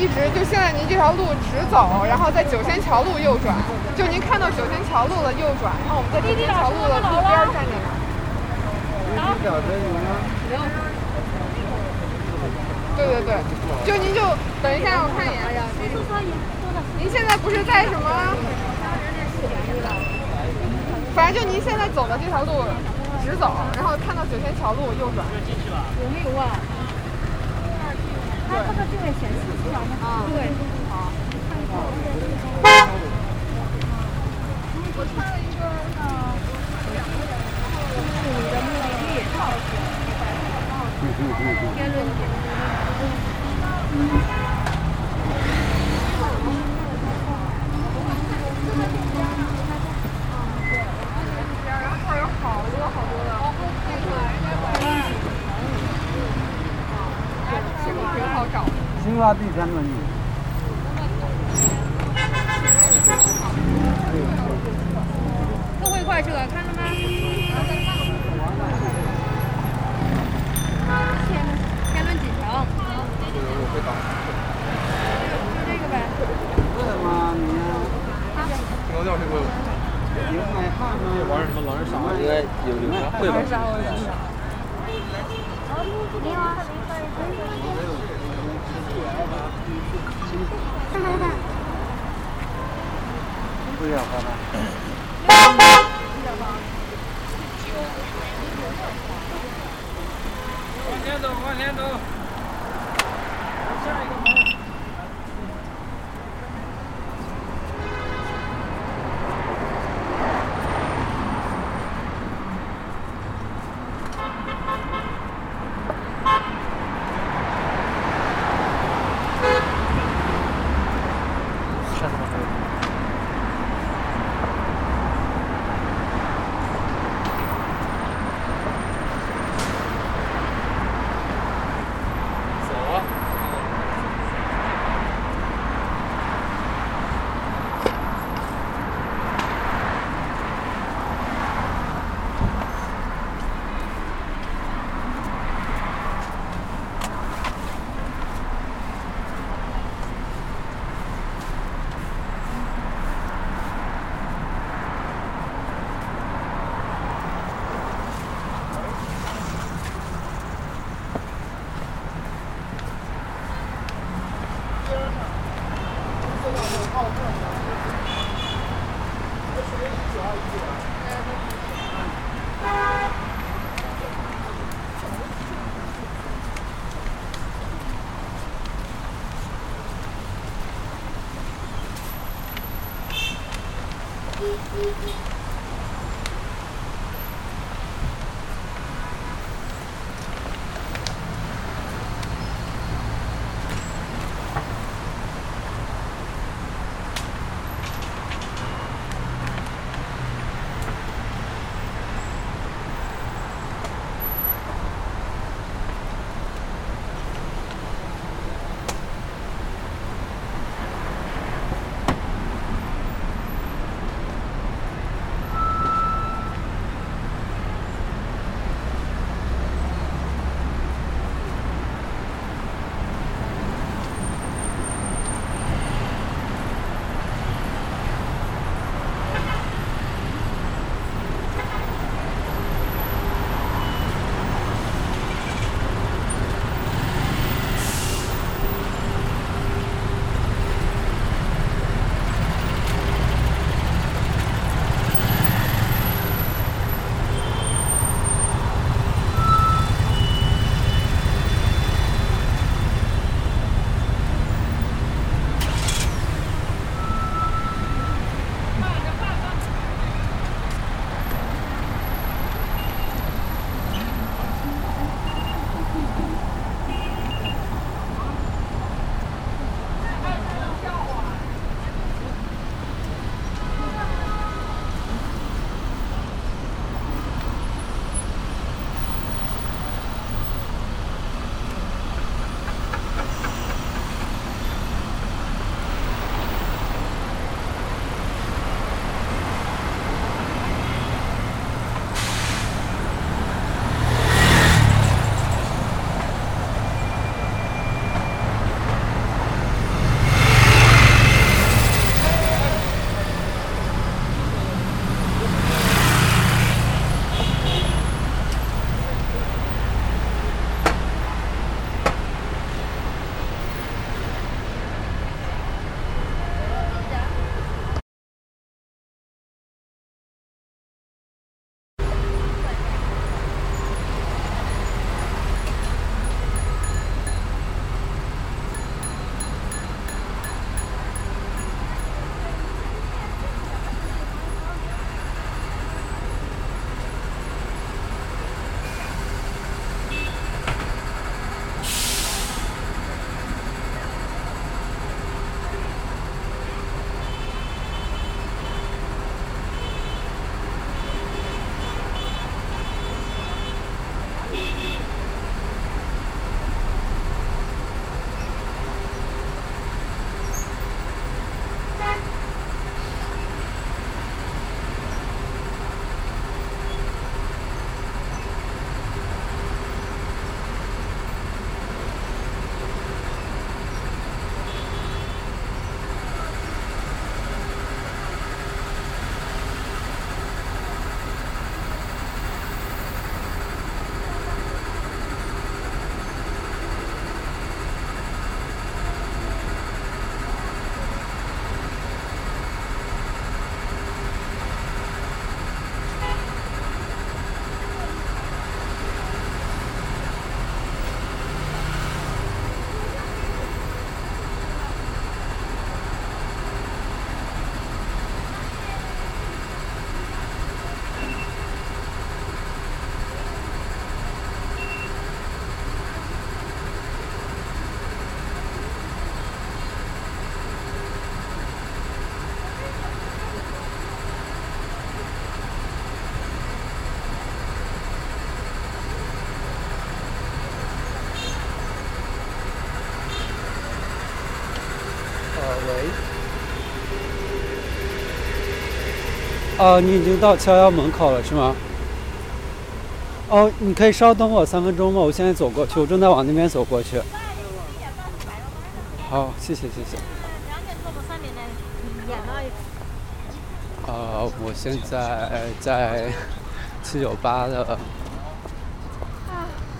一直就现在您这条路直走，然后在九仙桥路右转，就您看到九仙桥路的右转，然后我们在九仙桥路的路边站着呢。对对对，就您就等一下，我看一眼。您现在不是在什么？反正就您现在走的这条路直走，然后看到九仙桥路右转。有没有啊？它这个就会显示出来？对。好。我穿了一个呃，你的目的地。天伦然后这儿有好多好多的。这个挺好找的。青蛙第三个你。特惠快车，看了吗？天天伦锦城。就这个呗。为什么你呀？青高调听过吗？有买饭吗？这玩意儿什么狼人杀？应该有有人会吧？不要喝了。往前走，往前走。哦，你已经到逍遥门口了是吗？哦，你可以稍等我三分钟吗？我现在走过去，我正在往那边走过去。好，谢谢谢谢。两点多到三点呢，演了。呃，我现在在七九八的，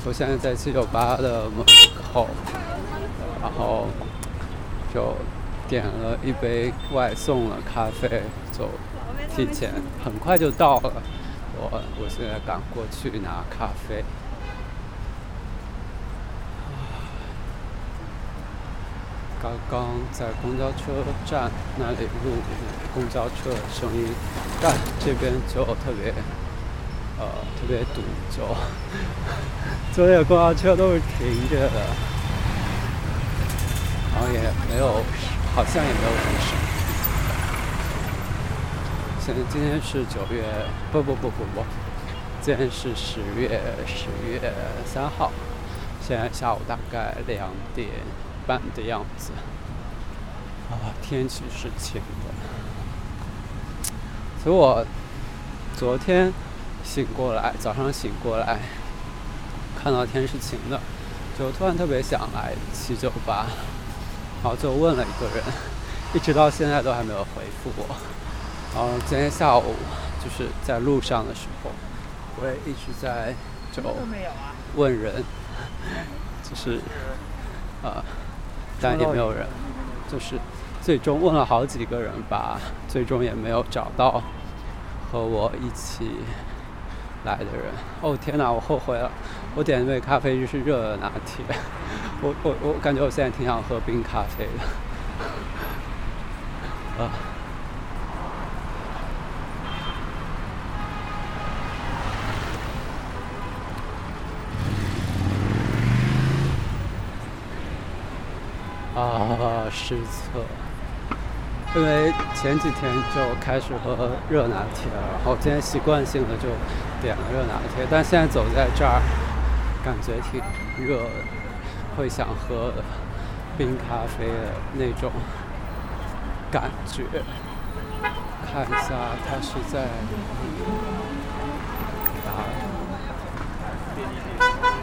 我现在在七九八的门口，然后就点了一杯外送的咖啡，就提前很快就到了。我我现在赶过去拿咖啡。刚刚在公交车站那里录公交车的声音，但这边就特别，呃，特别堵，就 所有公交车都是停着的，然后也没有，好像也没有什么。今天是九月，不不不不不，今天是十月十月三号，现在下午大概两点。半的样子，啊，天气是晴的，所以我昨天醒过来，早上醒过来，看到天是晴的，就突然特别想来七九八，然后就问了一个人，一直到现在都还没有回复我，然后今天下午就是在路上的时候，我也一直在就问人，就是呃。但也没有人，就是最终问了好几个人吧，最终也没有找到和我一起来的人。哦天哪，我后悔了，我点一杯咖啡就是热的拿铁，我我我感觉我现在挺想喝冰咖啡的。啊。啊，失策！因为前几天就开始喝热拿铁了，然后今天习惯性的就点了热拿铁，但现在走在这儿，感觉挺热的，会想喝冰咖啡的那种感觉。看一下，它是在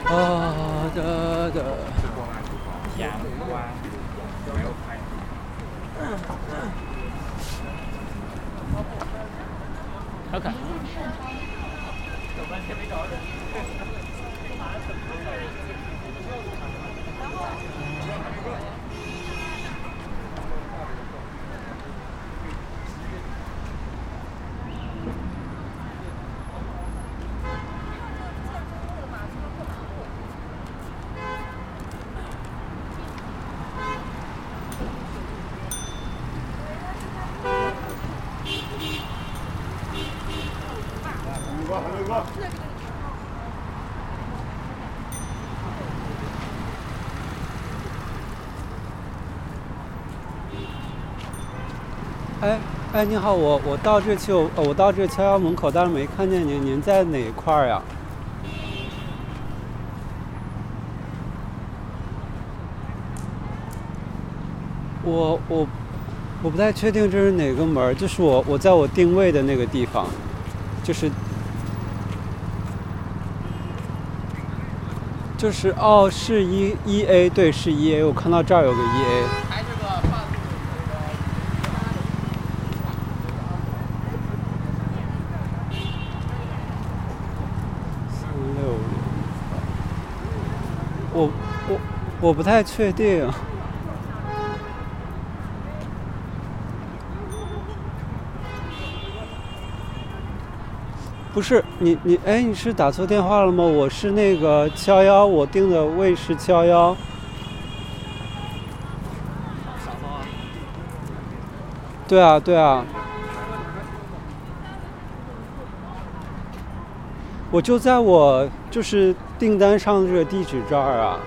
哪？啊的的。好看。走半天没找人。哎哎，你好，我我到这去，我我到这敲敲门口，但是没看见您，您在哪一块儿呀？我我我不太确定这是哪个门，就是我我在我定位的那个地方，就是就是哦，是一一 A，对，是一 A，我看到这儿有个一 A。我我不太确定，不是你你哎你是打错电话了吗？我是那个七幺幺，我订的位是七幺幺。对啊对啊。我就在我就是订单上的这个地址这儿啊，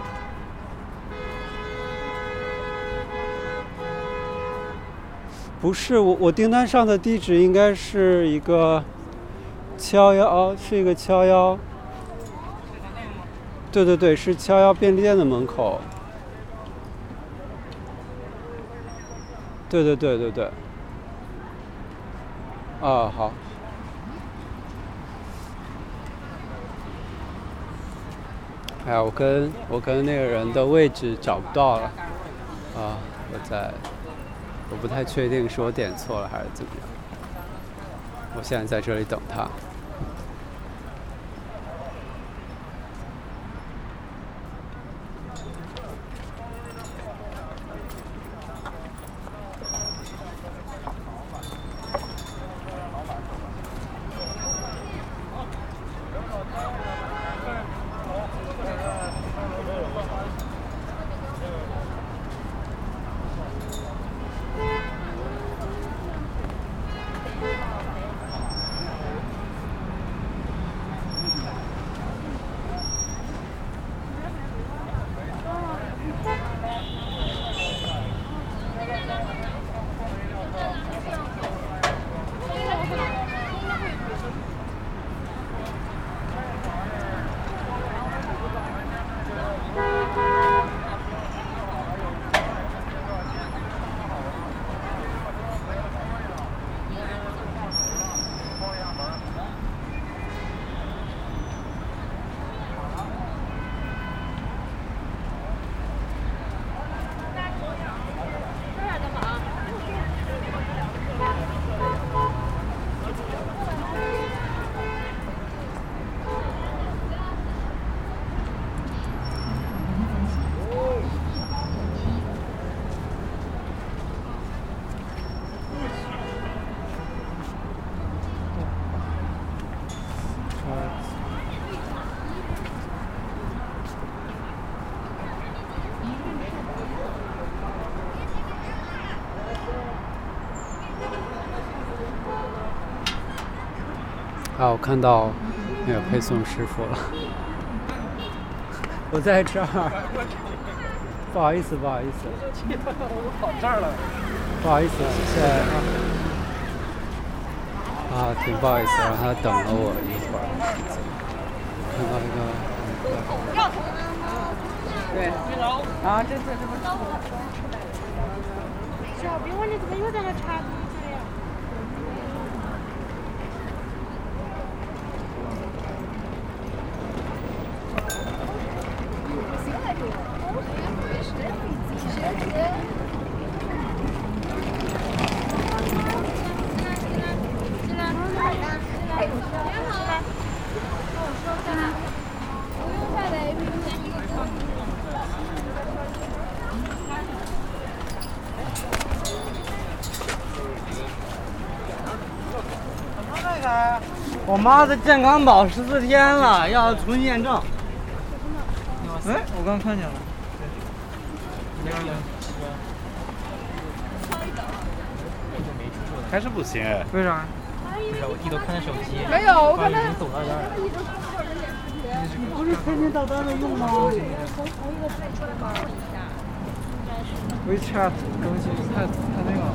不是我我订单上的地址应该是一个七幺幺，是一个七幺幺，对对对，是七幺幺便利店的门口。对对对对对。啊，好。哎呀，我跟我跟那个人的位置找不到了。啊，我在，我不太确定是我点错了还是怎么样。我现在在这里等他。啊，我看到那个配送师傅了，我在这儿，不好意思，不好意思，我跑这儿了，不好意思，谢谢。啊，挺不好意思，让他等了我一会儿。看到一个，对，啊，这这这不小兵，我你怎么又在那插东西了呀？我妈的健康宝十四天了，要重新验证。哎，我刚看见了。还是不行。为啥？不是，我低头看他手机，没有，我看他发现你走到这儿了。不是天天到单位用吗？WeChat 更新太太那个了。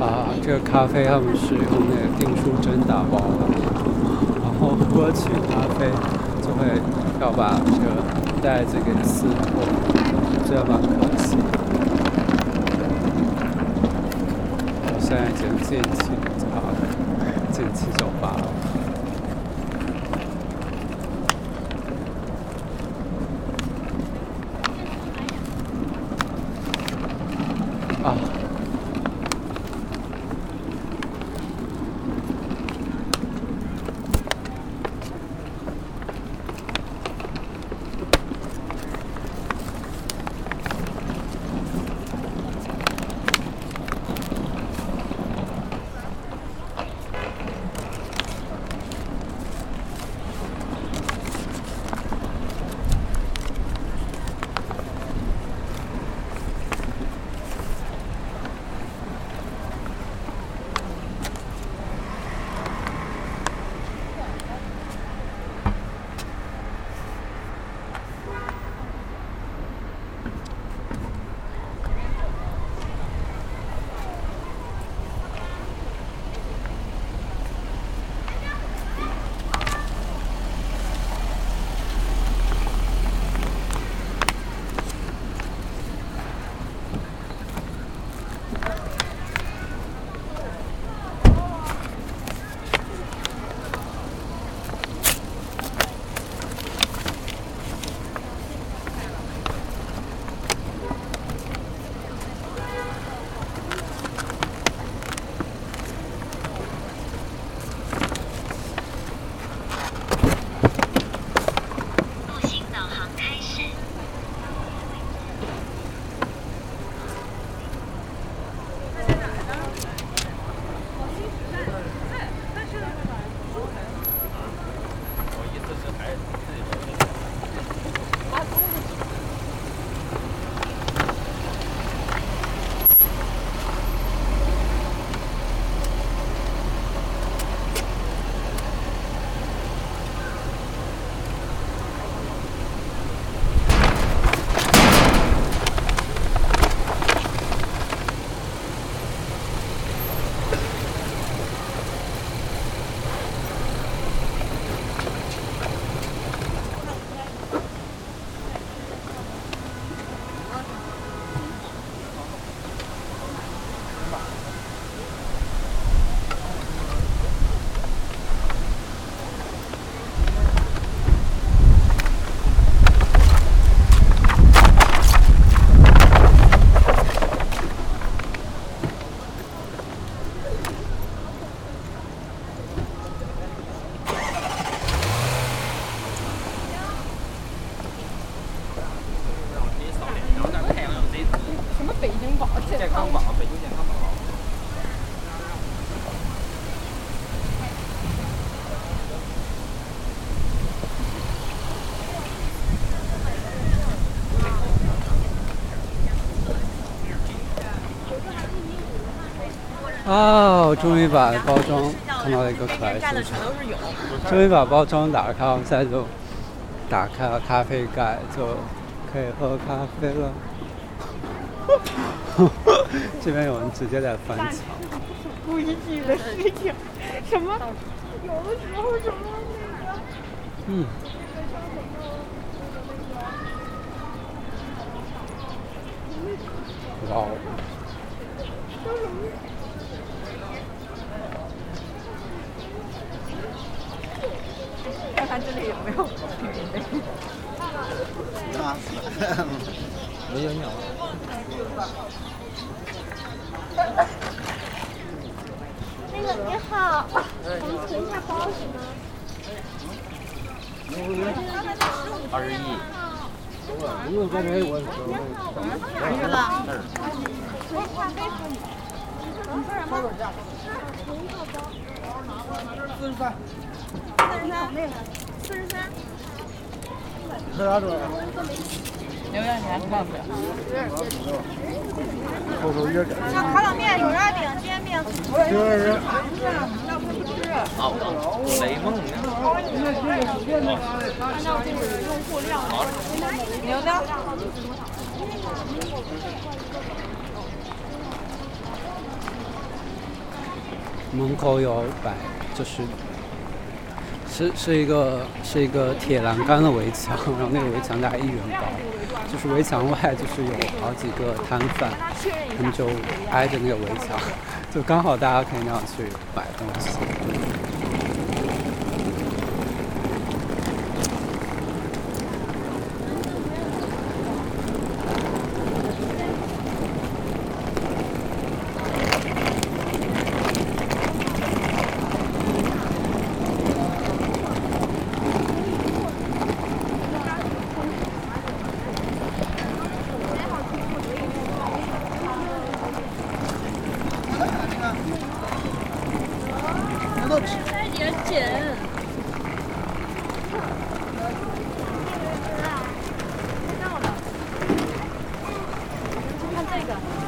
啊，这个咖啡他们是用那个订书针打包的，然后喝起咖啡就会要把这个袋子给撕破，这样蛮可惜。我现在已经进七啊，进去酒吧了。啊！我终于把包装看到了一个可爱树上，终于把包装打开，我现在就打开了咖啡盖，就可以喝咖啡了。这边有人直接在翻墙，不一致的事情，什么？有的时候什么那个。嗯。哇哦！看看这里有没有平民的。没有鸟。那个你好，我们存一下包行吗？二十一。因为刚才我哪去了？四十三，四十三，四十三。喝啥酒？牛羊年看不了。后头一点点。那烤冷面、手抓饼、煎饼。就是。啊，雷梦呢？按照这个用户量。牛的。门口有摆，就是是是一个是一个铁栏杆的围墙，然后那个围墙大概一元高，就是围墙外就是有好几个摊贩，他们就挨着那个围墙，就刚好大家可以那样去买东西。有点紧。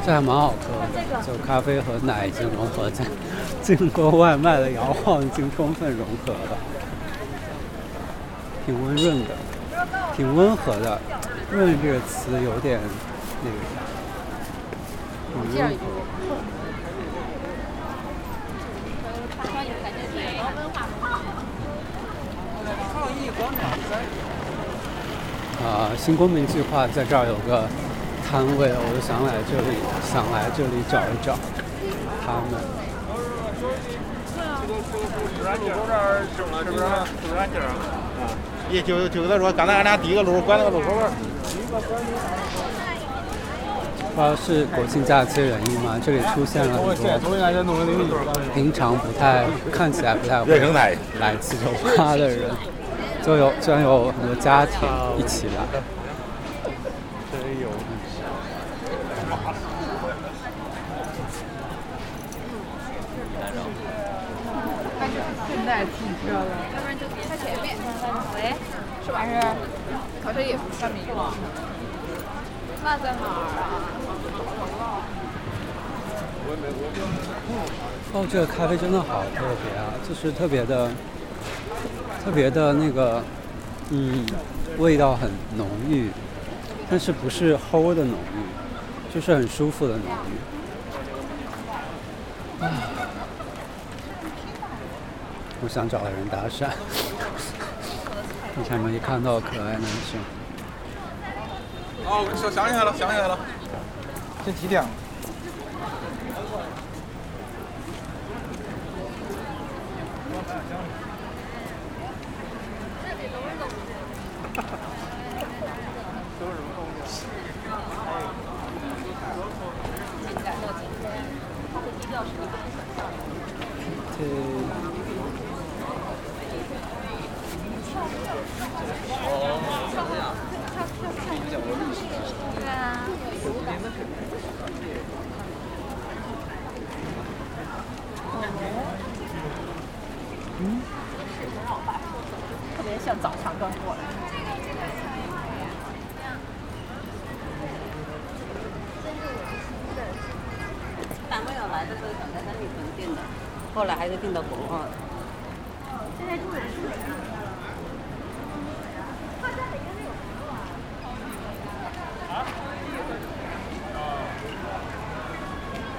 这还蛮好喝的，就咖啡和奶已经融合在，经过外卖的摇晃，已经充分融合了，挺温润的，挺温和的。润这个词有点那个啥，挺温和。啊，新公民计划在这儿有个摊位，我就想来这里，想来这里找一找他们。也就就跟他说，刚才俺俩第一个路拐那个路口儿。不知道是国庆假期原因吗？这里出现了很多平常不太看起来不太会来七九八的人，就有居然有很多家庭一起来。真有。现代汽车了，要不然就别在前面。喂，是吧？是，好像也不算名了。那在哪儿啊？哦，这个咖啡真的好特别啊，就是特别的、特别的那个，嗯，味道很浓郁，但是不是齁的浓郁，就是很舒服的浓郁。啊，我想找个人搭讪，你看没看到可爱男生？哦，我想想起来了，想起来了。这几点了？像早上刚过来。单位要来的时候，刚才在里头后来还是订的国贸的。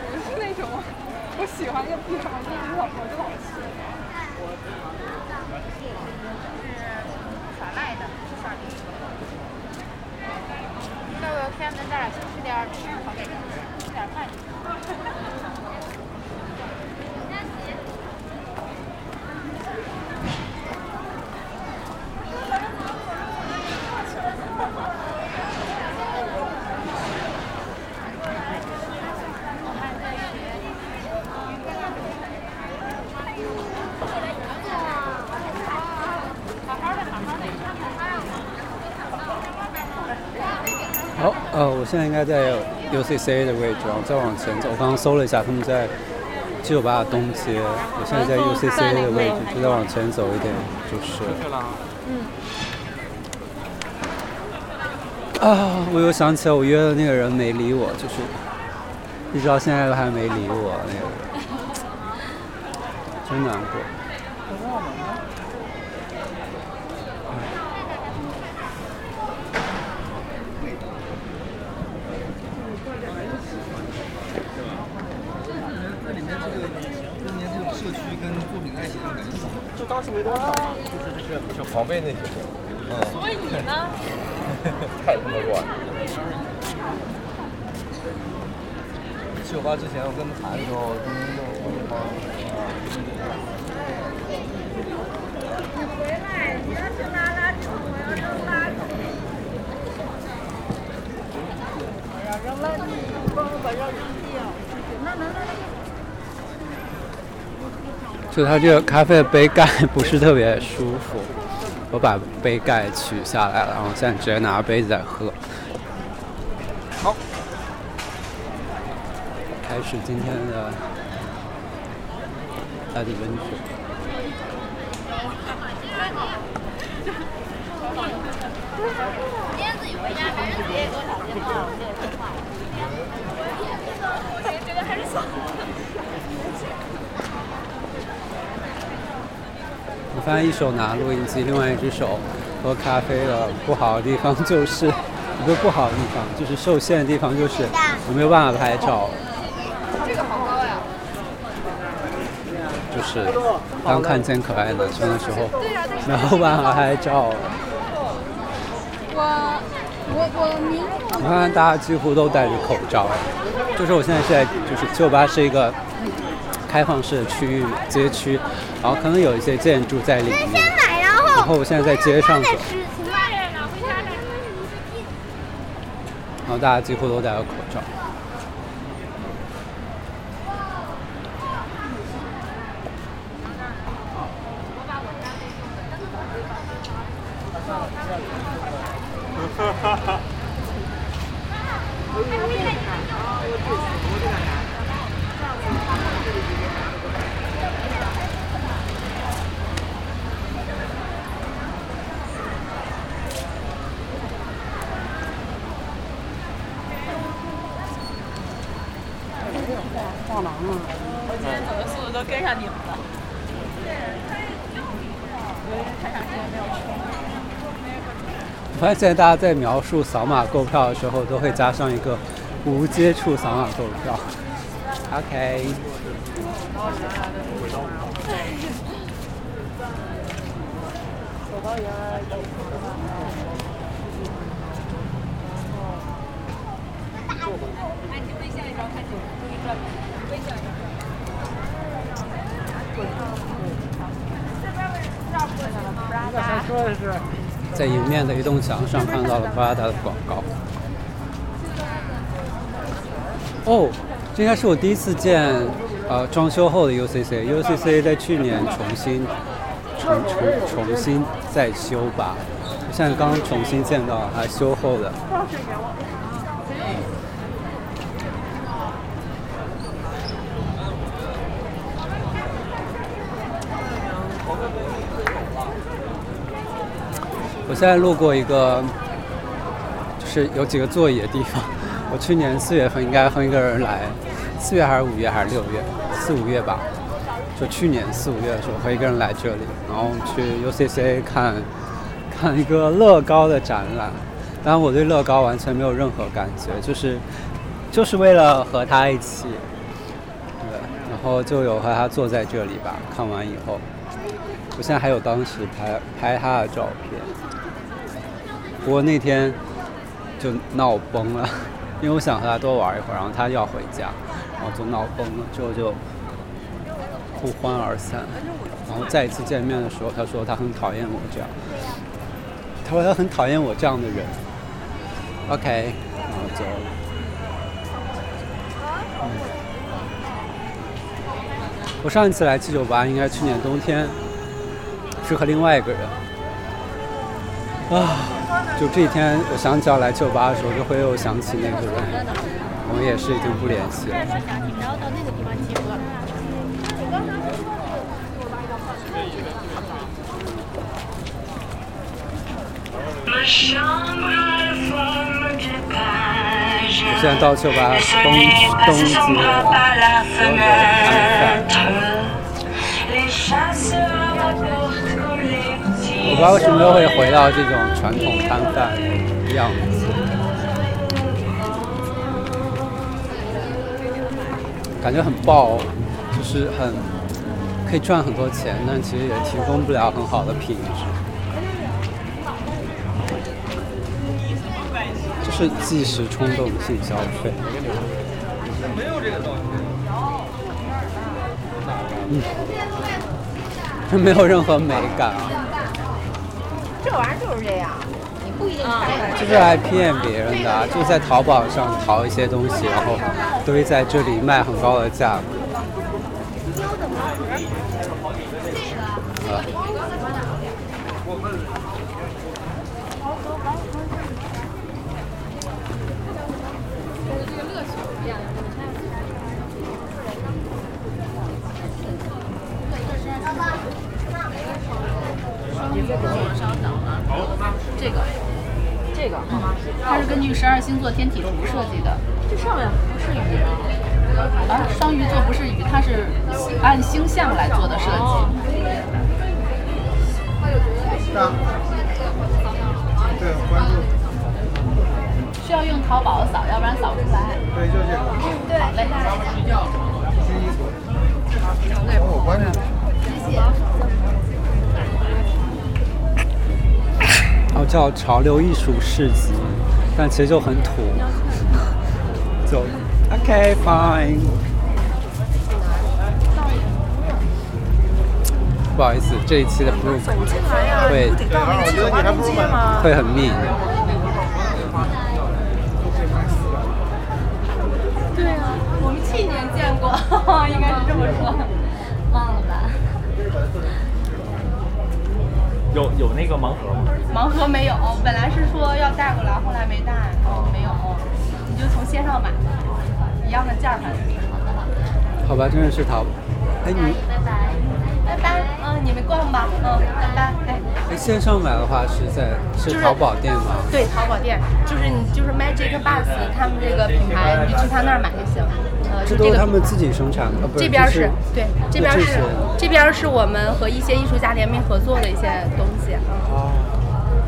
我是那种我喜欢一个地方，我就老我就老去。耍赖的，是耍驴。到了天安门这儿先吃点儿吃好给吃点儿饭。好，呃，我现在应该在 UCCA 的位置，然后再往前走。我刚刚搜了一下，他们在七九八的东街。我现在在 UCCA 的位置，就再往前走一点，就是。啊，我又想起来我约的那个人没理我，就是一直到现在都还没理我，那个人，真难过。那里面这个中间这个社区跟作品爱情的感觉。就当时没多少，就是就是就旁边那些，嗯。所以呢？太他妈乱了。七九八之前我跟他们谈的时候，他们都我就帮你回来，你要去拉拉手，我要扔垃圾。我要扔垃圾，你帮我把扔掉。就它这个咖啡的杯盖不是特别舒服，我把杯盖取下来了，然后现在直接拿着杯子在喝。是今天的爱丽文学。我，发现一手拿录音机，另外一只手喝咖啡的不好的地方就是，一个不好的地方，就是受限的地方就是我没有办法拍照，这个好高呀！就是当看见可爱男生的时候然后办法拍照。我我我明我看大家几乎都戴着口罩，就是我现在是在就是酒吧是一个开放式的区域，街区，然后可能有一些建筑在里面，买，然后我现在在街上走。然后大家几乎都戴着口罩。我今天走的速度都跟上你们了。我发现大家在描述扫码购票的时候，都会加上一个无接触扫码购票。OK。在迎面的一栋墙上看到了 Prada 的广告。哦，这应该是我第一次见呃装修后的 UCC。UCC 在去年重新重重重新再修吧，现在刚重新见到还修后的。我现在路过一个，就是有几个座椅的地方。我去年四月份应该和一个人来，四月还是五月还是六月？四五月吧。就去年四五月的时候，和一个人来这里，然后去 UCC 看看一个乐高的展览。但我对乐高完全没有任何感觉，就是就是为了和他一起，对，然后就有和他坐在这里吧。看完以后，我现在还有当时拍拍他的照片。不过那天就闹崩了，因为我想和他多玩一会儿，然后他要回家，然后就闹崩了，之后就不欢而散。然后再一次见面的时候，他说他很讨厌我这样，他说他很讨厌我这样的人。OK，然后走了。我上一次来七九八应该去年冬天，是和另外一个人。啊，就这一天，我想起要来酒吧的时候，就会又想起那个人。我们也是已经不联系了。我现在到七九八东东街，所有的摊贩。我不知道为什么又会回到这种传统摊贩的样子，感觉很爆，就是很可以赚很多钱，但其实也提供不了很好的品质。就是即时冲动性消费。没有这个东西。嗯，没有任何美感啊。这玩意儿就是这样，你不一定就是爱骗别人的、啊，就在淘宝上淘一些东西，然后堆在这里卖很高的价格。这个，这个，它是根据十二星座天体图设计的。这上面不是鱼啊，双鱼座不是鱼，它是按星象来做的设计。对，关注。需要用淘宝扫，要不然扫不出来。对，就这个。对，好嘞。叫潮流艺术市集，但其实就很土。就 OK fine。不好意思，这一期的 Blue 会会很密。对啊，我们去年见过，应该是这么说，忘了吧？有有那个盲盒吗？盲盒没有，本来是说要带过来，后来没带，没有，你就从线上买，一样的价反正是。好吧，真的是淘。哎你。拜拜。拜拜。嗯，你们逛吧。嗯，拜拜。哎。哎，线上买的话是在是淘宝店吗？对，淘宝店，就是你就是 Magic Bus 他们这个品牌，你去他那儿买就行。呃，这都是他们自己生产的，不这边是对，这边是这边是我们和一些艺术家联名合作的一些东西。哦。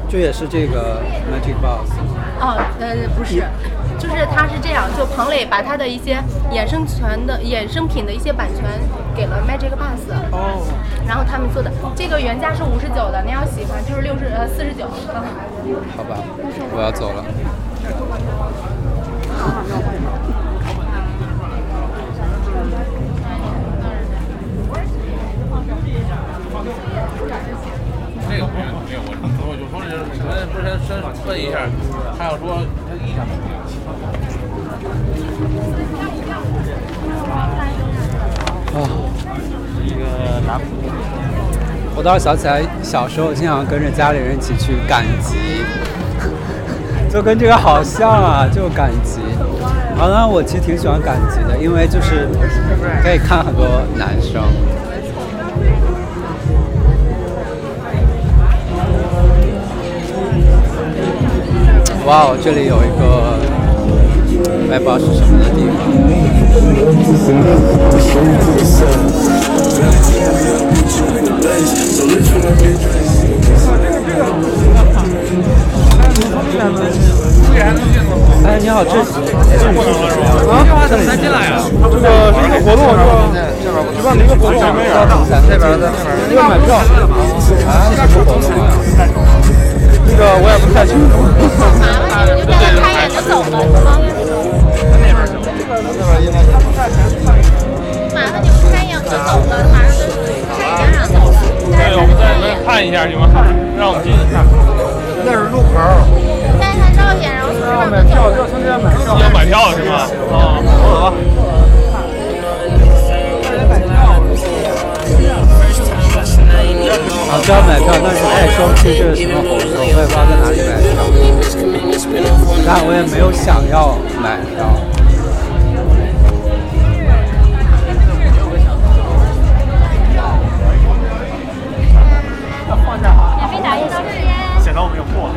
这也是这个 Magic Bus。哦，呃，不是，就是它是这样，就彭磊把他的一些衍生权的衍生品的一些版权给了 Magic Bus。哦。然后他们做的这个原价是五十九的，您要喜欢就是六十呃四十九。好吧，我要走了。这个没有没有问题，我就说这是不是先先问一下，还要说他意向。啊，一个拿普。我倒是想起来，小时候经常跟着家里人一起去赶集，就跟这个好像啊，就赶集。好像我其实挺喜欢赶集的，因为就是可以看很多男生。哇哦，这里有一个我也不知道是什么的地方。哎，你好，这这是啊，这里才进来呀？这个是一个活动，是吧？举办的一个活动，这边在那边，这个买票啊，什么活动？这个我也不太清楚。就在那开眼就走了，是吗？麻烦你开眼就走了，马上就开眼让走了。对，我们看一下行吗？让我们进去看。那是路口。拍拍照片，然后就要买票，要参加买。要买票是吗？啊，走啊，就要买票，但是爱生气这是什么活动？我也不知道在哪里买票，但我也没有想要买票。免费打印照片。显得我们有货。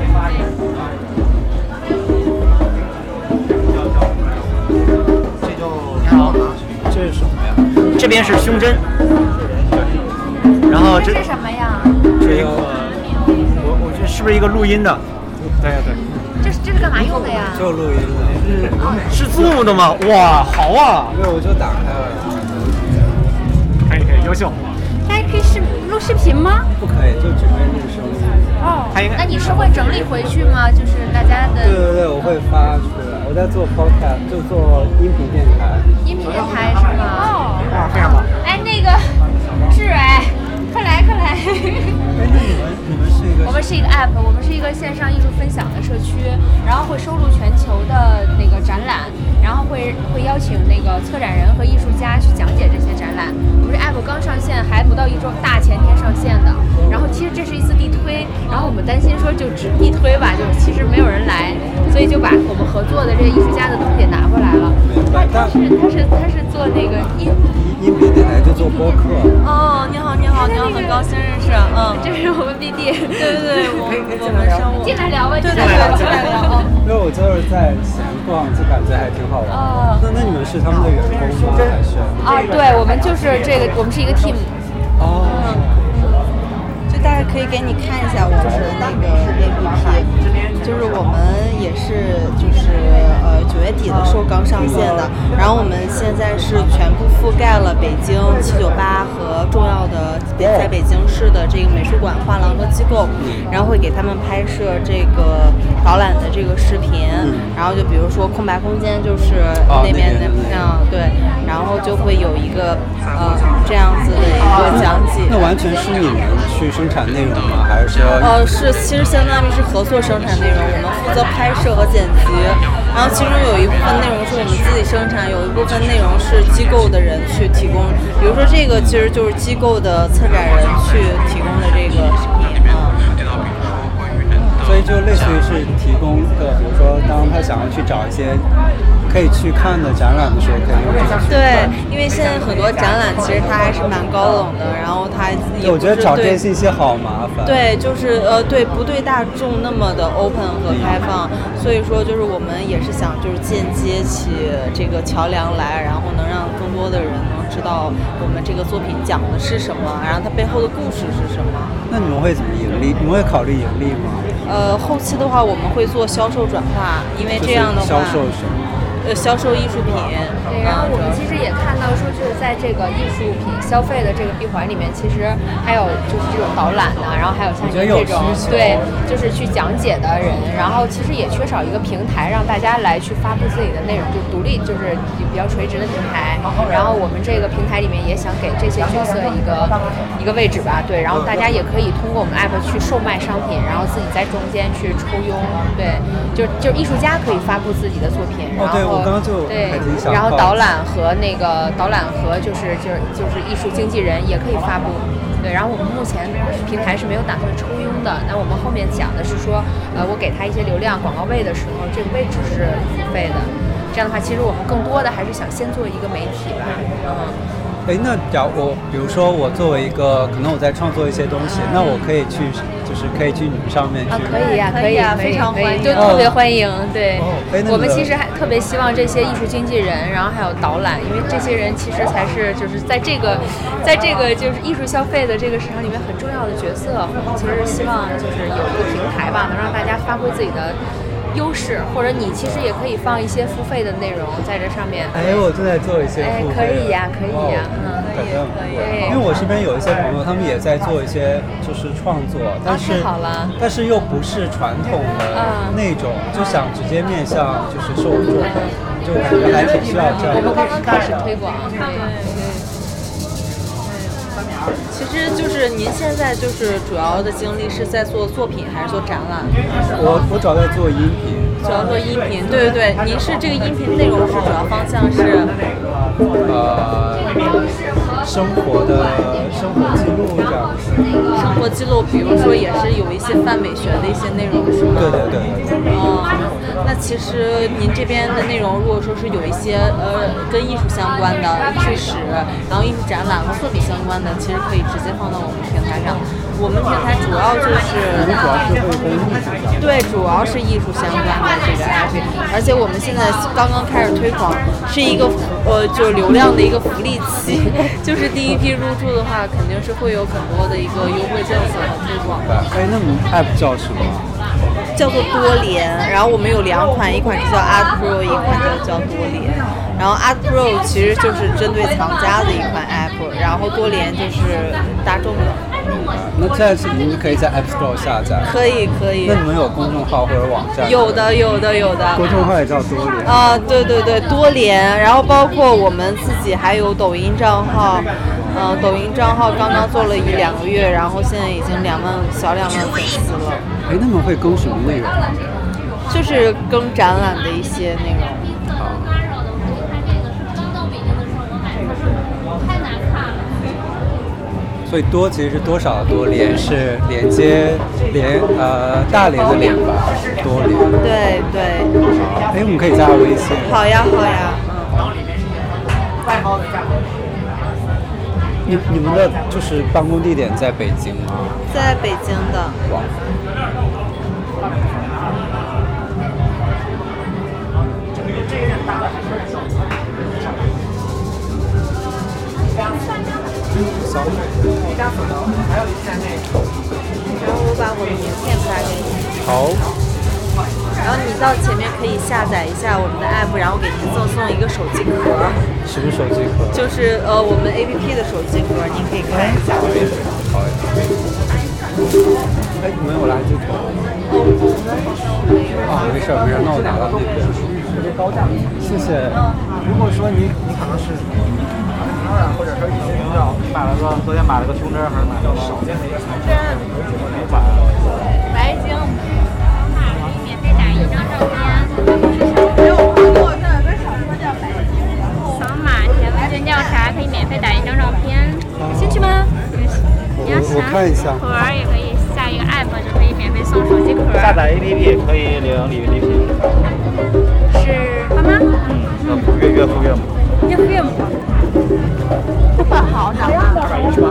这就你好，这是什么呀？这边是胸针，这是什么呀？这个我我这是不是一个录音的？对对，这是这是干嘛用的呀？就录音的。是 Zoom 的吗？哇，好啊！对，我就打开了。可以可以，优秀。大家可以视录视频吗？不可以，就只可以录声音。哦还应该那你是会整理回去吗？就是大家的对对对，我会发出来。我在做 podcast，就做音频电台。音频电台是吗？app，我们是一个线上艺术分享的社区，然后会收录全球的那个展览，然后会会邀请那个策展人和艺术家去讲解这些展览。我们这 app 刚上线，还不到一周，大前天上线的。然后其实这是一次地推，然后我们担心说就只地推吧，就是其实没有人来，所以就把我们合作的这个艺术家的东西也拿过来了。他他是他是他是做那个音音频电台就做播客。哦，你好，你好，你好，很高兴认识。嗯，这是我们 BD。对对对，我我们生物。进来聊吧，对对进来聊，对，进来聊。哦因为我就是在闲逛，就感觉还挺好玩。哦那那你们是他们的员工吗？还是？啊，对，我们就是这个，我们是一个 team。哦。就大概可以给你看一下我们的那个 APP，就是我们也是就是呃九月底的时候刚上线的，然后我们现在是全部覆盖了北京七九八和重要的北在北京市的这个美术馆、画廊和机构，然后会给他们拍摄这个导览的这个视频，然后就比如说空白空间就是哦那边的嗯对，然后就会有一个呃这样子的一个讲解。那完全是你们去生产内容吗？还是说？呃，是，其实相当于是合作生产内容，我们负责拍摄和剪辑，然后其中有一部分内容是我们自己生产，有一部分内容是机构的人去提供，比如说这个其实就是机构的策展人去提供的这个。所以就类似于是提供个，比如说当他想要去找一些可以去看的展览的时候，可以用这个去对。，因为现在很多展览其实它还是蛮高冷的，然后它也我觉得找这些信息好麻烦。对，就是呃，对，不对大众那么的 open 和开放，所以说就是我们也是想就是间接起这个桥梁来，然后能让更多的人能知道我们这个作品讲的是什么，然后它背后的故事是什么。那你们会怎么盈利？你们会考虑盈利吗？呃，后期的话我们会做销售转化，因为这样的话，销售什么？呃，销售艺术品。对，然后我们其实也看到说，就是在这个艺术品消费的这个闭环里面，其实还有就是这种导览的，然后还有像您这种对，就是去讲解的人，然后其实也缺少一个平台让大家来去发布自己的内容，就独立，就是比较垂直的平台。然后我们这个平台里面也想给这些角色一个一个位置吧，对，然后大家也可以通过我们 app 去售卖商品，然后自己在中间去抽佣，对，就就艺术家可以发布自己的作品，然后刚刚就对然后导览和那个导览和就是就是就是艺术经纪人也可以发布。对，然后我们目前平台是没有打算抽佣的。那我们后面讲的是说，呃，我给他一些流量广告位的时候，这个位置是付费的。这样的话，其实我们更多的还是想先做一个媒体吧，嗯。哎，那假如我，比如说我作为一个，可能我在创作一些东西，那我可以去，就是可以去你们上面去。啊，可以呀、可以啊非常欢迎就特别欢迎。对哦哎，那我们其实还特别希望这些艺术经纪人，然后还有导览，因为这些人其实才是就是在这个，在这个就是艺术消费的这个市场里面很重要的角色。我们其实希望就是有一个平台吧，能让大家发挥自己的。优势，或者你其实也可以放一些付费的内容在这上面。哎，我正在做一些哎付费可以呀可以呀哦嗯感觉很不错对因为我身边有一些朋友，他们也在做一些就是创作，但是、但是又不是传统的嗯那种，就想直接面向就是受众，就感觉还挺需要这样我们。刚刚开始推广，对其实就是您现在就是主要的精力是在做作品还是做展览？我我主要在做音频，主要做音频，对。对。对。您是这个音频内容是主要方向是？呃，生活的生活记录这样子。记录，比如说也是有一些泛美学的一些内容，是吗？对对对对。哦，那其实您这边的内容，如果说是有一些呃跟艺术相关的艺术史，然后艺术展览和作品相关的，其实可以直接放到我们平台上。我们平台主要就是主要是会跟艺术相关。对，主要是艺术相关的这个 app，而且我们现在刚刚开始推广，是一个呃就是流量的一个福利期，就是第一批入驻的话，肯定是会有很多的一个优惠政。哎，那你们 app 叫什么？叫做多联，然后我们有两款，一款是叫 Art Pro，一款叫叫多联。然后 Art Pro 其实就是针对藏家的一款 app，然后多联就是大众的。那现在是你们可以在 App Store 下载。可以可以那你们有公众号或者网站？有的有的有的。公众号也叫多联。啊，对对对，多联，然后包括我们自己还有抖音账号，嗯、抖音账号刚刚做了一两个月，然后现在已经两万小两万粉丝了，哎，那么会更什么内容？就是更展览的一些内容。所以多其实是多少的多，连是连接连呃大连的连吧，多连。对对。哎，我们可以加微信。好呀好呀，你你们的就是办公地点在北京吗？在北京的。哇。然后我把我的名片发给你。好。然后你到前面可以下载一下我们的 app，然后给您赠送一个手机壳。什么手机壳？就是呃我们 app 的手机壳，您可以看一下。好呀。哎，你们有垃圾桶？啊，没事儿没事儿，那我拿到那边。谢谢。如果说你你可能是当然或者说一些饮料，你买了个昨天买了个胸针，还是买了个少见的一个胸针，没买。调查可以免费打一张照片，有兴趣吗？你要我看一下。盒儿也可以下一个 app 就可以免费送手机壳。下载 APP 可以领礼礼品。是爸妈？嗯，岳岳父岳母。岳父岳母。好，哪怕。二百一十八。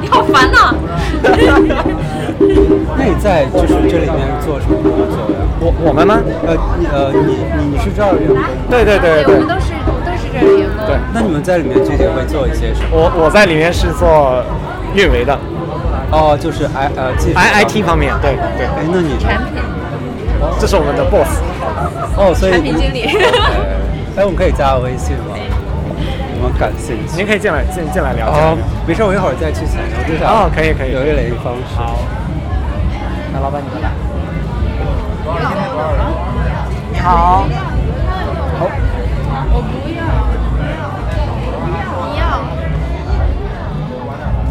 你好烦呐！那你在就是这里面做什么工作呀？我我们吗？呃，你呃你你你是这儿的员工？对对对对。我们都是都是这儿的员工。对。那你们在里面具体会做一些什么？我我在里面是做运维的。哦，就是 I 呃技术 I I T 方面，对对。哎，那你产品。这是我们的 boss。哦，所以产品经理。哎，我们可以加个微信吗？我们感兴趣。您可以进来进进来聊。哦，没事，我一会儿再去请，我就想。哦，可以可以。留一个联系方式。好。那老板你来。你好。好。我不要。你要。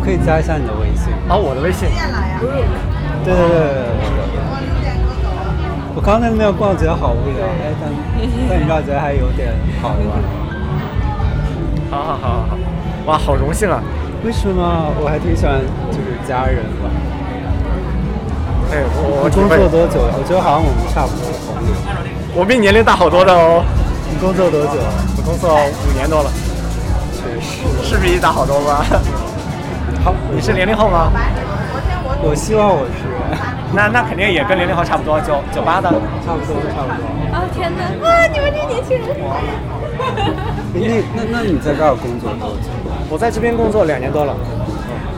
可以加一下你的微信。哦，我的微信。对对对对对。我刚在那边逛觉得好无聊，哎，但但你知道觉得还有点好玩。好好好好好，哇，好荣幸啊！为什么？我还挺喜欢就是家人吧。哎，我我工作多久了？我觉得好像我们差不多同龄。我比你年龄大好多的哦。你工作多久？我工作五年多了。确实，是比你大好多吗？好，你是零零后吗？我希望我是。那那肯定也跟零零后差不多，九九八的。差不多，差不多。啊天哪！啊，你们这年轻人。那那那你在这儿工作多久？我在这边工作两年多了。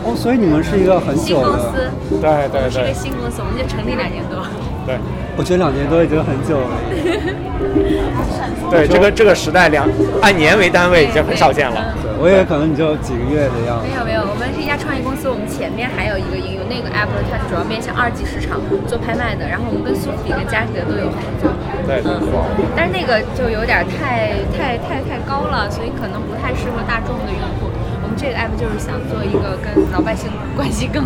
哦，所以你们是一个很久的。新公司。对对对。是个新公司，我们就成立两年多。对。我觉得两年多已经很久了。对，这个这个时代两按年为单位已经很少见了。对，我以为可能你就几个月的样子。没有没有，我们是一家创业公司，我们前面还有一个应用，那个 app 它主要面向二级市场做拍卖的，然后我们跟苏富比跟佳士得都有合作。对对。但是那个就有点太太太太高了，所以可能不太适合大众的用户。这个 app 就是想做一个跟老百姓关系更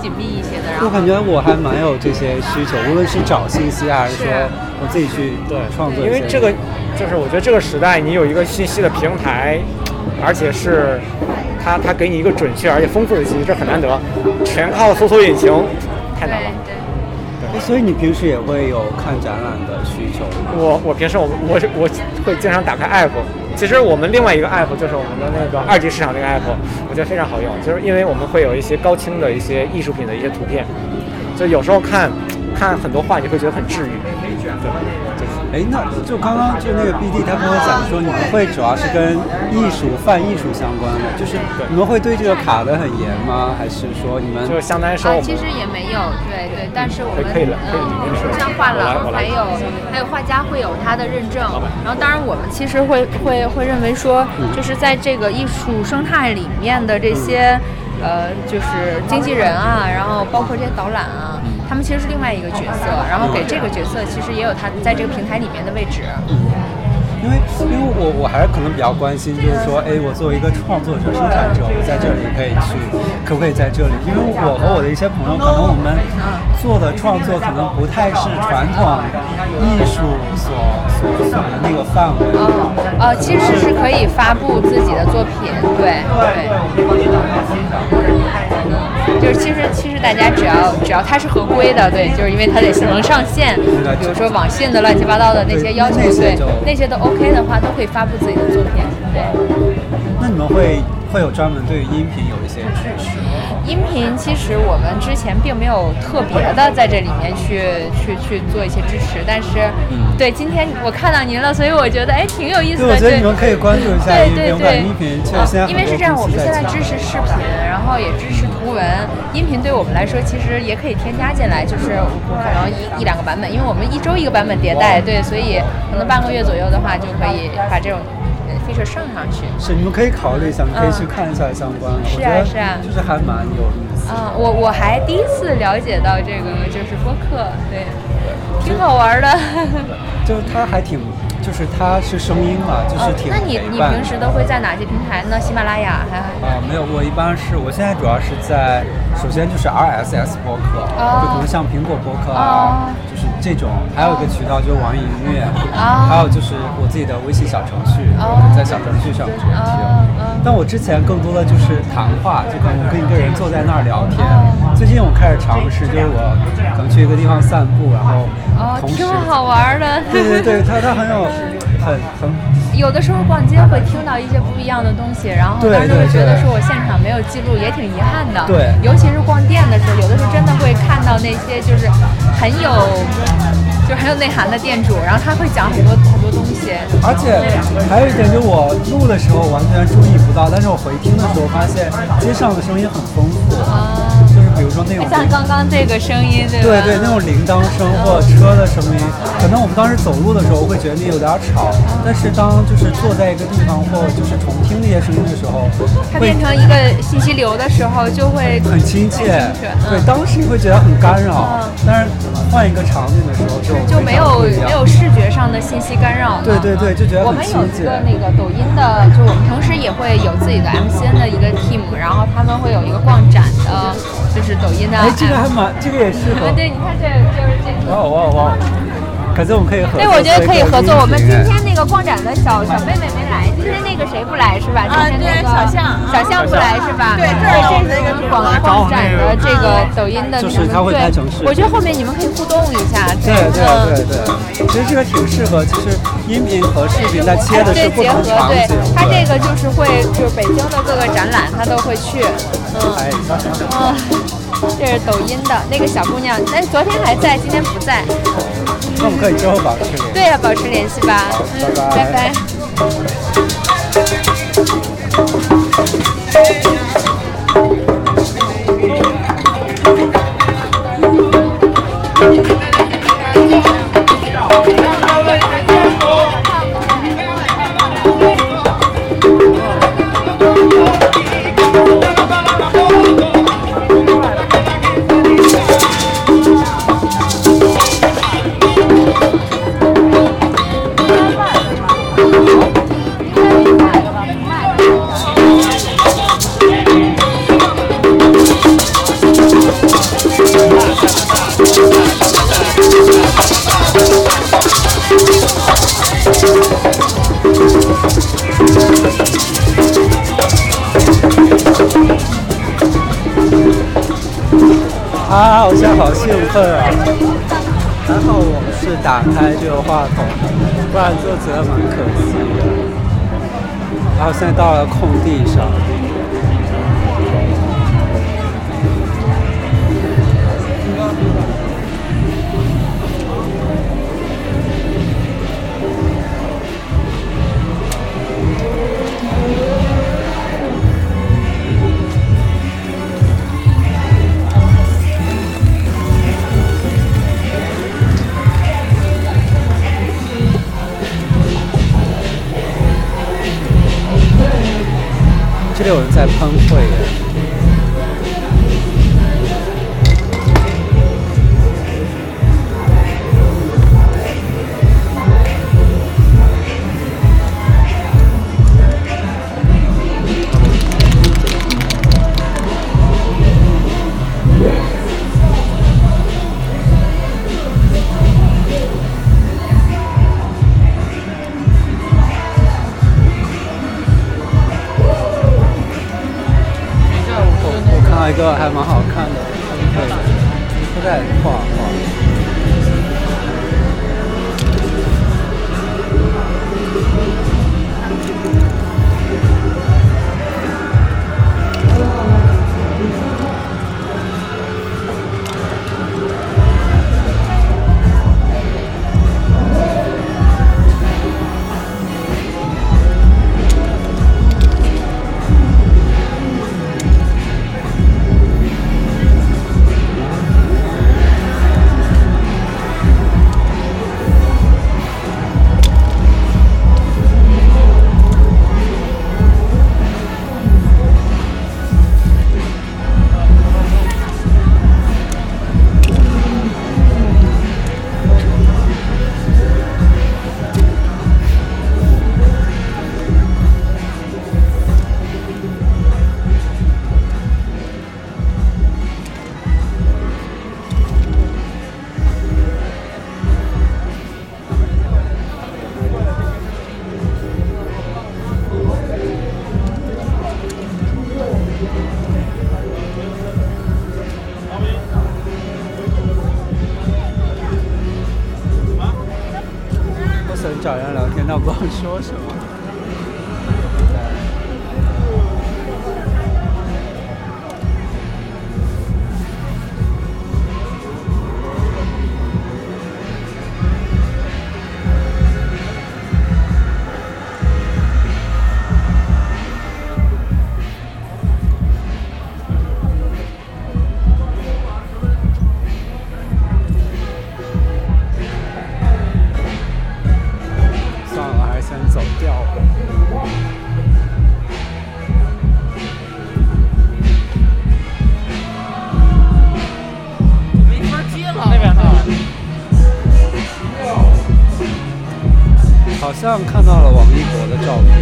紧密一些的。然后我感觉我还蛮有这些需求，无论是找信息还是说我自己去对创作。因为这个就是我觉得这个时代，你有一个信息的平台，而且是它它给你一个准确而且丰富的信息，这很难得。全靠搜索引擎，太难了。对。所以你平时也会有看展览的需求？我我平时我我我会经常打开 app。其实我们另外一个 app 就是我们的那个二级市场那个 app，我觉得非常好用，就是因为我们会有一些高清的一些艺术品的一些图片，就有时候看看很多画，你会觉得很治愈。对，哎，那就刚刚就那个 BD 他跟我讲说，你们会主要是跟艺术、泛艺术相关的，就是你们会对这个卡的很严吗？还是说你们就相当于说、啊，其实也没有，对对，但是我们可以了，可以嗯，像画廊还有还有画家会有他的认证，然后当然我们其实会会会认为说，就是在这个艺术生态里面的这些。呃，就是经纪人啊，然后包括这些导览啊，他们其实是另外一个角色，然后给这个角色其实也有他在这个平台里面的位置。嗯因为因为我我还是可能比较关心，就是说，哎，我作为一个创作者、生产者，我在这里可以去，可不可以在这里？因为我和我的一些朋友，可能我们做的创作可能不太是传统艺术所所所的那个范围。哦，呃，其实是可以发布自己的作品，对对。就是其实其实大家只要只要它是合规的，对，就是因为它得能上线，比如说网信的乱七八糟的那些要求，对，那些都 OK 的话，都可以发布自己的作品，对。那你们会会有专门对于音频有一些？音频其实我们之前并没有特别的在这里面去去去做一些支持，但是，对，今天我看到您了，所以我觉得哎挺有意思的。我觉得你们可以关注一下音频，音频确实现在因为是这样，我们现在支持视频，然后也支持图文，音频对我们来说其实也可以添加进来，就是可能一一两个版本，因为我们一周一个版本迭代，对，所以可能半个月左右的话就可以把这种。Feature 上上去是，你们可以考虑一下，你可以去看一下相关的。是啊是啊，就是还蛮有意思。嗯，我我还第一次了解到这个就是播客，对，挺好玩的。就是它还挺，就是它是声音嘛，就是挺。那你你平时都会在哪些平台呢？喜马拉雅还？啊，没有，我一般是我现在主要是在，首先就是 RSS 播客，就可能像苹果播客啊，就是这种，还有一个渠道就是网易音乐，还有就是我自己的微信小程序，在小程序上直接听。但我之前更多的就是谈话，就可能跟一个人坐在那儿聊天。最近我开始尝试，就是我可能去一个地方散步，然后同时。挺好玩的。对对对，它它很有很很。有的时候逛街会听到一些不一样的东西，然后当时会觉得说我现场没有记录也挺遗憾的。对。尤其是逛店的时候，有的时候真的会看到那些就是很有。就很有内涵的店主，然后他会讲很多很多东西。而且还有一点，就我录的时候完全注意不到，但是我回听的时候发现街上的声音很丰富。像刚刚这个声音，对对对，那种铃铛声或者车的声音，可能我们当时走路的时候会觉得那有点吵，但是当就是坐在一个地方或就是重听那些声音的时候，它变成一个信息流的时候就会很亲切。对，当时会觉得很干扰，但是换一个场景的时候就就没有没有视觉上的信息干扰。对对对，就觉得我们有一个那个抖音的，就我们同时也会有自己的 MCN 的一个 team，然后他们会有一个逛展的。就是抖音的，哎，这个还蛮，这个也适合。对，你看这就是这个。哇哇哇！可是我们可以合作。对，我觉得可以合作。我们今天那个逛展的小小妹妹没来。今天那个谁不来是吧？啊，对，小象，小象不来是吧？对，这是这个广广展的这个抖音的，就是他会拍城市。我觉得后面你们可以互动一下。对对对对，其实这个挺适合，其实音频和视频在切的是不同场景。对，他这个就是会，就是北京的各个展览他都会去。嗯。嗯，这是抖音的那个小姑娘，但昨天还在，今天不在。那我们可以之后保持联系。对呀，保持联系吧。嗯，拜拜。Hey. 啊！我现在好兴奋啊！还好我是打开这个话筒，不然就觉得蛮可惜的。然后现在到了空地上。这里有人在喷绘耶。个还蛮好天，但像看到了王一博的照片。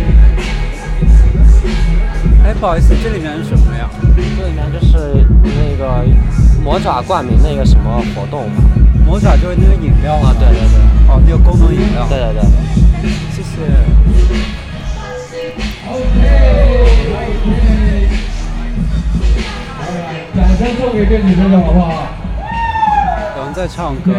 哎，不好意思，这里面是什么呀？这里面就是那个魔爪冠名那个什么活动。魔爪就是那个饮料啊，对对对。哦，那个功能饮料。对对对。谢谢。掌声送给这女生的好不好？有人在唱歌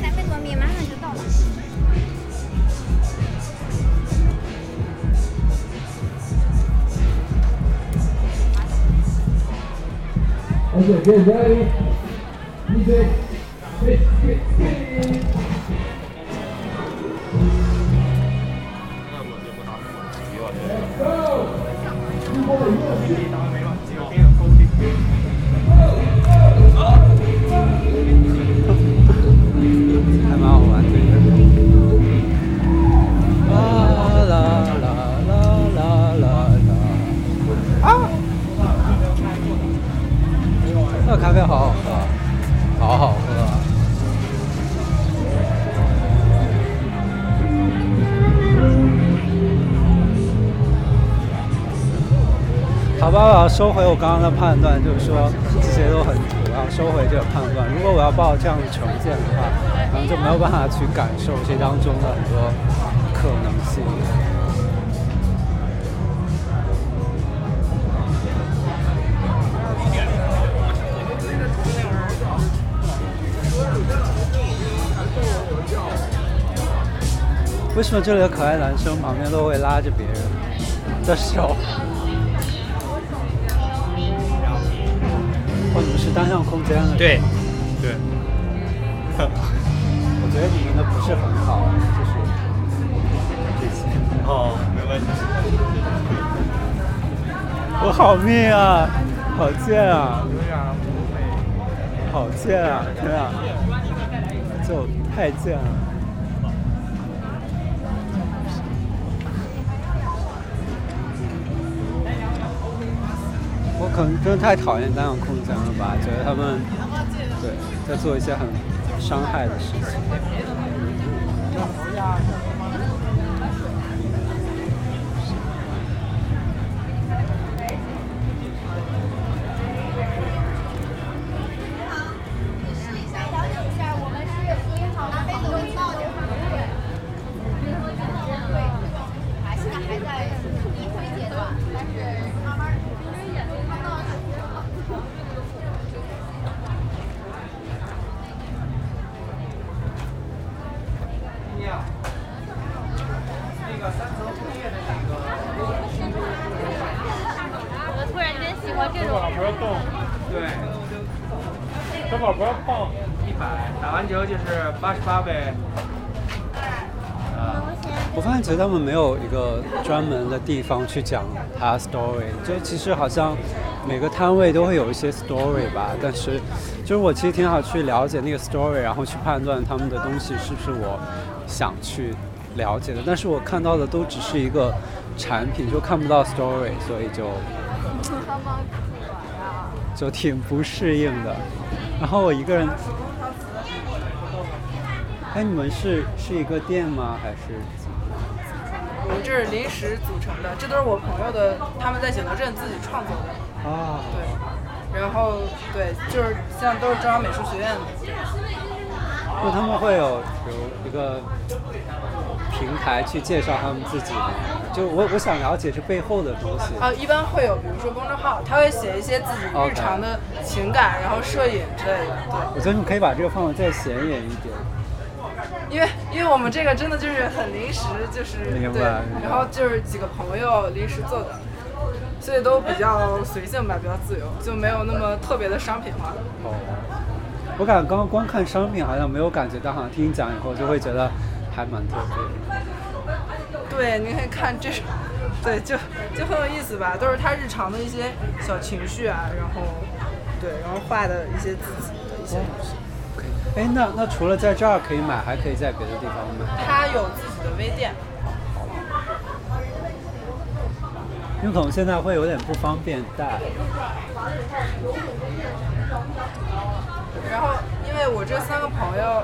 三百多米马上就到了。Okay, get ready. Music. Hit, hit, hit. 收回我刚刚的判断，就是说这些都很土，我要收回这个判断。如果我要抱这样的成见的话，可能就没有办法去感受这当中的很多可能性。为什么这里的可爱男生旁边都会拉着别人的手？哦，你们是单向空间了。对，对。我觉得你赢的不是很好，就是这些。哦，没问题。我好命啊！好贱啊！好贱啊！天啊！就太贱了。真的太讨厌单向空间了吧？觉得他们对在做一些很伤害的事情。八十八倍。我发现其实他们没有一个专门的地方去讲他 story，就其实好像每个摊位都会有一些 story 吧，但是就是我其实挺好去了解那个 story，然后去判断他们的东西是不是我想去了解的，但是我看到的都只是一个产品，就看不到 story，所以就就挺不适应的。然后我一个人，哎，你们是是一个店吗？还是？我们这是临时组成的，这都是我朋友的，他们在景德镇自己创作的。啊。对。然后对，就是像都是中央美术学院的。那他们会有有一个平台去介绍他们自己吗？就我我想了解这背后的东西。啊，一般会有，比如说公众号，他会写一些自己日常的情感，然后摄影之类的。对。我觉得你可以把这个放的再显眼一点。因为因为我们这个真的就是很临时，就是对，然后就是几个朋友临时做的，所以都比较随性吧，比较自由，就没有那么特别的商品化。哦，我感觉刚刚光看商品好像没有感觉到，好像听你讲以后就会觉得还蛮特别的。对，你可以看这种，对，就就很有意思吧，都是他日常的一些小情绪啊，然后对，然后画的一些自己的一些东西。哎，那那除了在这儿可以买，还可以在别的地方买？他有自己的微店。因为可能现在会有点不方便带。然后，因为我这三个朋友，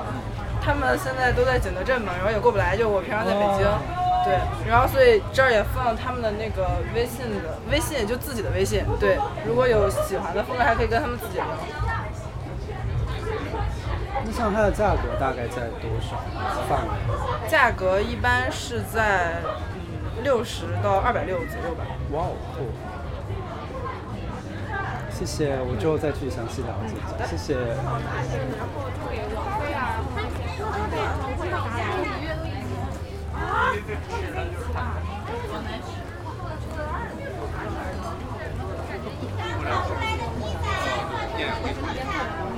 他们现在都在景德镇嘛，然后也过不来，就我平常在北京，对，然后所以这儿也放了他们的那个微信的微信，就自己的微信。对，如果有喜欢的风格，还可以跟他们自己聊。那像它的价格大概在多少范围？价格一般是在嗯六十到二百六左右吧。哇哦！谢谢，我之后再去详细了解。一下。谢谢。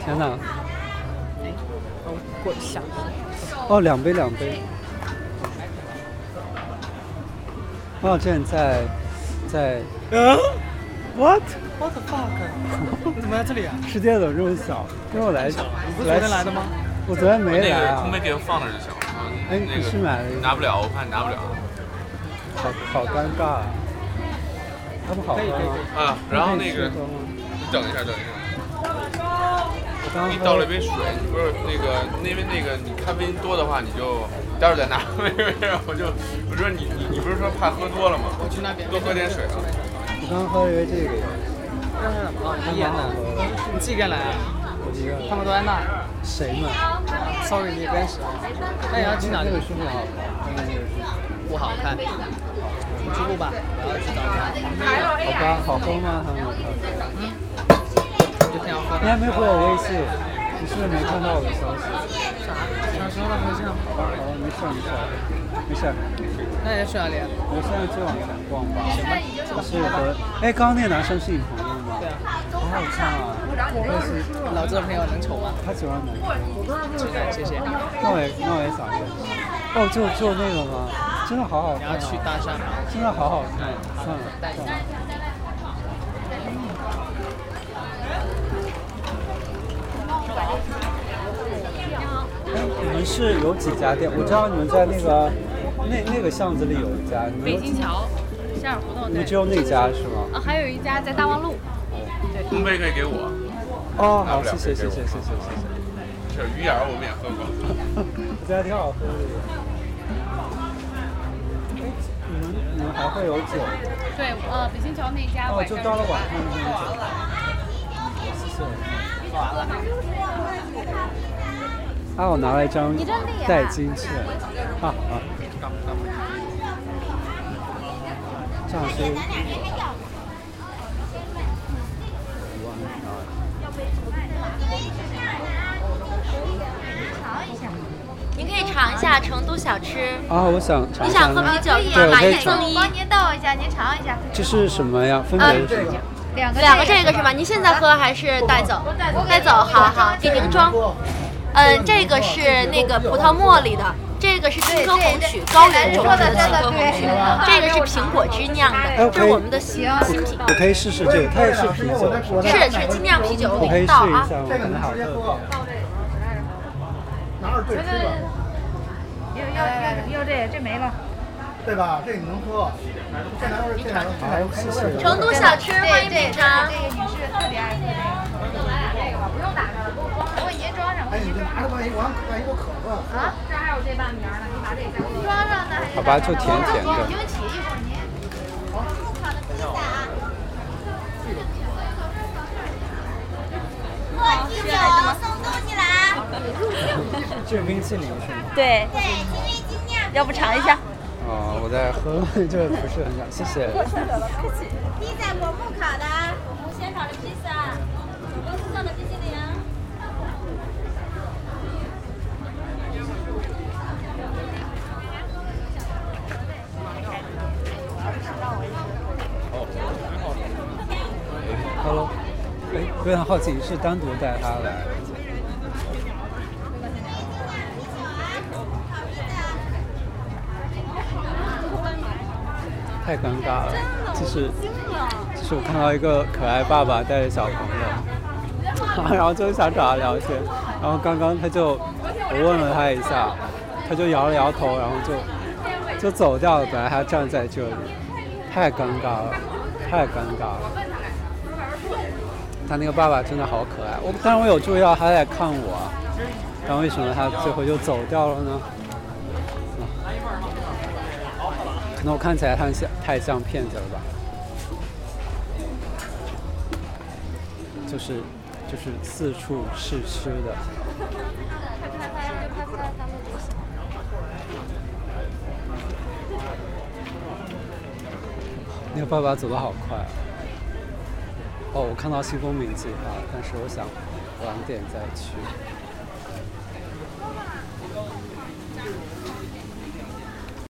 天哪！过一下。哦，两杯两杯。哦，之前在在。嗯？What？What the fuck？你怎么在这里啊？世界怎么这么小？跟我来，你不是昨天来的吗？我昨天没来啊。空杯给我放那就行了。哎，你是买了？拿不了，我怕你拿不了。好好尴尬。他不好喝吗？啊，然后那个，你等一下，等一下。你倒了一杯水，你不是那个，因为那个你咖啡因多的话，你就待会儿再拿。没没没，我就我说你你你不是说怕喝多了吗？我去那边多喝点水啊。我刚喝了一杯这个。哦，你也来？你几个人来啊？我一个人。他们都在那。谁呢？Sorry，你认识。那你要去哪？那个书不好看，不好看。你去录吧，我要去找他。好吧，好喝吗？他们的咖啡？嗯。你还没回我微信，你是不是没看到我的消息？啥？啥时候的微信？哦，没事没事没事。那你要去哪里？我现在就往前逛吧。行吧。是和哎，刚刚那个男生是你朋友吗？对啊。好好看啊！但是老子的朋友能丑吗？他喜欢萌。是的，谢谢。那我也那我也想认识。哦，就就那个吗？真的好好看。你要去搭讪吗？真的好好看，算了算了。你们是有几家店？我知道你们在那个那那个巷子里有一家。北京桥，西尔胡同。你们只有那家是吗？啊，还有一家在大望路。对。空杯可以给我。哦，好，谢谢谢谢谢谢谢谢。这鱼眼我们也喝过，我觉得挺好喝的。哎，你们你们还会有酒？对，呃，北京桥那家哦，就到了晚上就有酒。谢谢。完了。啊，我拿了一张代金券。好好。这样是。您可以尝一下成都小吃。啊，我想尝。你想喝啤酒是吗？买一送一。帮您倒一下，您尝一下。这是什么呀？分别是什么？两个两个这个是吗？您现在喝还是带走？带走，好好给您装。嗯，这个是那个葡萄茉莉的，这个是青稞红曲，高原种植的青稞红曲，这个是苹果汁酿的，这是我们的新新品。我可以试试这个，它也是啤酒。是是精酿啤酒，我可以试一下，我很好喝。哪有对吃吧。要要要要这这没了，对吧？这你能喝。成都小吃欢迎品尝。这个女士特别爱喝这个。这个吧，不用打开了。哎，你就拿着万一一我渴了。啊，这还有这半瓶呢，你把这个装上呢。好吧，就甜甜的。一会儿您。好。喝啤酒送东西来。这是冰淇淋是吗？对。要不尝一下？哦，我在喝，这个不是很想，谢谢。披萨果木烤的，果木鲜烤的披萨，公司做的非常好奇，是单独带他来？太尴尬了，就是就是我看到一个可爱爸爸带着小朋友，然后就想找他聊天，然后刚刚他就我问了他一下，他就摇了摇头，然后就就走掉了。本来还站在这里，太尴尬了，太尴尬了。他那个爸爸真的好可爱，我但是我有注意到他在看我，然后为什么他最后就走掉了呢？可能我看起来太像太像骗子了吧？就是就是四处试吃的。那个爸爸走的好快。哦，我看到新风鸣计划，但是我想晚点再去。